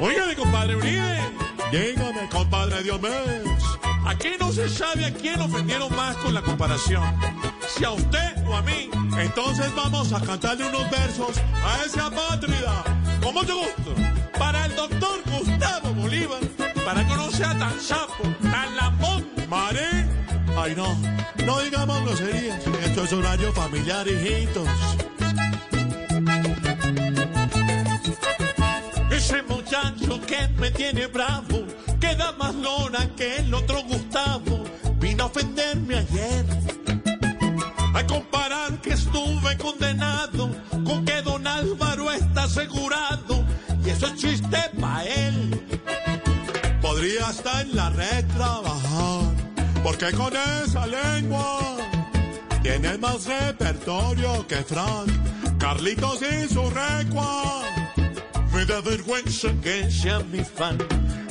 Oiga, compadre Uribe, Dígame, compadre Diomedes. aquí no se sabe a quién ofendieron más con la comparación. Si a usted o a mí. Entonces vamos a cantarle unos versos a ese apátrida. Con mucho gusto. Para el doctor Gustavo Bolívar, para que no sea tan sapo, tan lambón. Mare. Ay, no. No digamos groserías. Esto es horario familiar, hijitos. Me tiene bravo, que da más lona que el otro Gustavo, vino a ofenderme ayer. A comparar que estuve condenado con que don Álvaro está asegurado, y eso es chiste pa' él. Podría estar en la red trabajar. Porque con esa lengua tiene más repertorio que Frank. Carlitos y su recua. Da vergüenza que sea mi fan.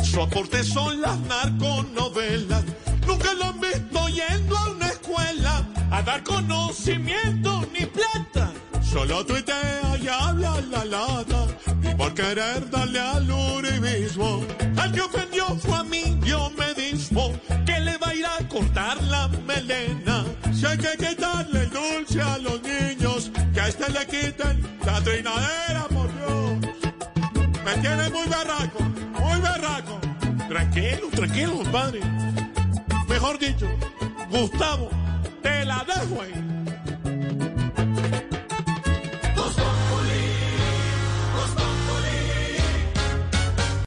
Su aporte son las narconovelas. Nunca lo han visto yendo a una escuela a dar conocimiento ni plata. Solo tuitea y habla la lata. Y por querer darle al uribismo. Al que ofendió fue a mí, yo me dispo que le va a ir a cortar la melena. Si hay que quitarle el dulce a los niños, que a este le quiten la trinadera, por Dios. Tiene muy berraco, muy berraco. Tranquilo, tranquilo, compadre. Mejor dicho, Gustavo, te la dejo ahí.